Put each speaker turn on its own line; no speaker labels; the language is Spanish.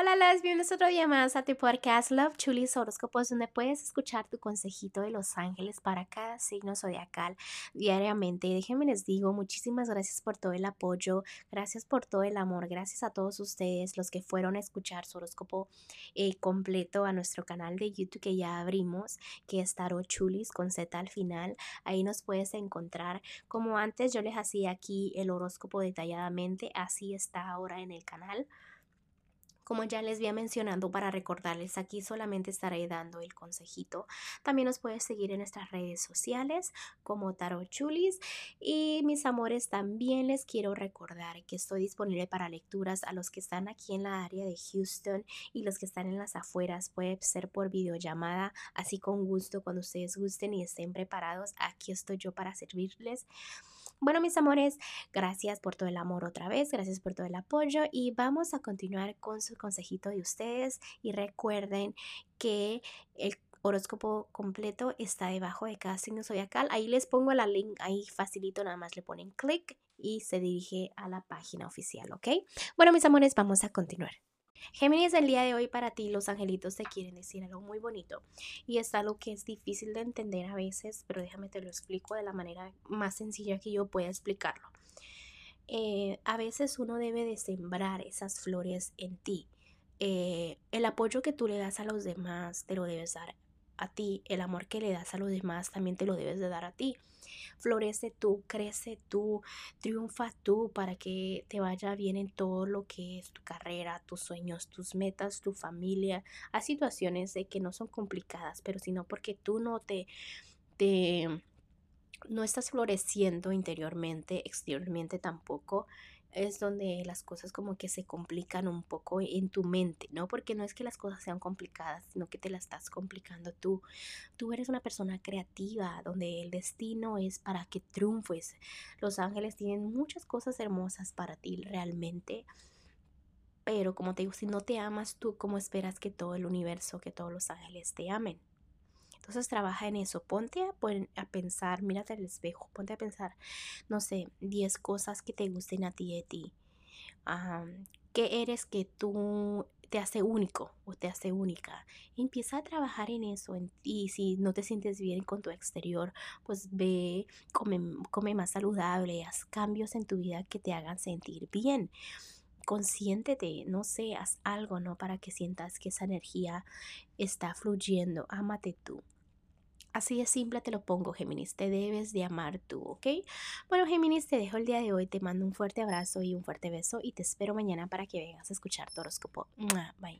Hola, las bienvenidos otro día más a tu podcast Love Chulis Horóscopos, donde puedes escuchar tu consejito de los ángeles para cada signo zodiacal diariamente. Déjenme les digo, muchísimas gracias por todo el apoyo, gracias por todo el amor, gracias a todos ustedes los que fueron a escuchar su horóscopo eh, completo a nuestro canal de YouTube que ya abrimos, que es Tarot Chulis con Z al final. Ahí nos puedes encontrar. Como antes yo les hacía aquí el horóscopo detalladamente, así está ahora en el canal. Como ya les había mencionado para recordarles, aquí solamente estaré dando el consejito. También nos puedes seguir en nuestras redes sociales como Tarot Chulis. Y mis amores, también les quiero recordar que estoy disponible para lecturas a los que están aquí en la área de Houston y los que están en las afueras. Puede ser por videollamada, así con gusto, cuando ustedes gusten y estén preparados. Aquí estoy yo para servirles. Bueno, mis amores, gracias por todo el amor otra vez, gracias por todo el apoyo y vamos a continuar con su consejito de ustedes y recuerden que el horóscopo completo está debajo de cada signo zodiacal. Ahí les pongo la link, ahí facilito, nada más le ponen clic y se dirige a la página oficial, ¿ok? Bueno, mis amores, vamos a continuar. Géminis, el día de hoy para ti los angelitos te quieren decir algo muy bonito y es algo que es difícil de entender a veces, pero déjame te lo explico de la manera más sencilla que yo pueda explicarlo. Eh, a veces uno debe de sembrar esas flores en ti. Eh, el apoyo que tú le das a los demás te lo debes dar a ti. El amor que le das a los demás también te lo debes de dar a ti. Florece tú, crece tú, triunfa tú para que te vaya bien en todo lo que es tu carrera, tus sueños, tus metas, tu familia. Hay situaciones de que no son complicadas, pero sino porque tú no te, te no estás floreciendo interiormente, exteriormente tampoco es donde las cosas como que se complican un poco en tu mente, ¿no? Porque no es que las cosas sean complicadas, sino que te las estás complicando tú. Tú eres una persona creativa, donde el destino es para que triunfes. Los ángeles tienen muchas cosas hermosas para ti realmente. Pero como te digo, si no te amas tú, ¿cómo esperas que todo el universo, que todos los ángeles te amen? Entonces trabaja en eso, ponte a, pensar, mírate al espejo, ponte a pensar, no sé, 10 cosas que te gusten a ti de ti. ¿Qué eres que tú te hace único o te hace única? Empieza a trabajar en eso y si no te sientes bien con tu exterior, pues ve, come, come más saludable, haz cambios en tu vida que te hagan sentir bien consiéntete, no haz algo, ¿no? Para que sientas que esa energía está fluyendo, ámate tú. Así de simple te lo pongo, Géminis. Te debes de amar tú, ¿ok? Bueno, Géminis, te dejo el día de hoy. Te mando un fuerte abrazo y un fuerte beso y te espero mañana para que vengas a escuchar tu horóscopo. Bye.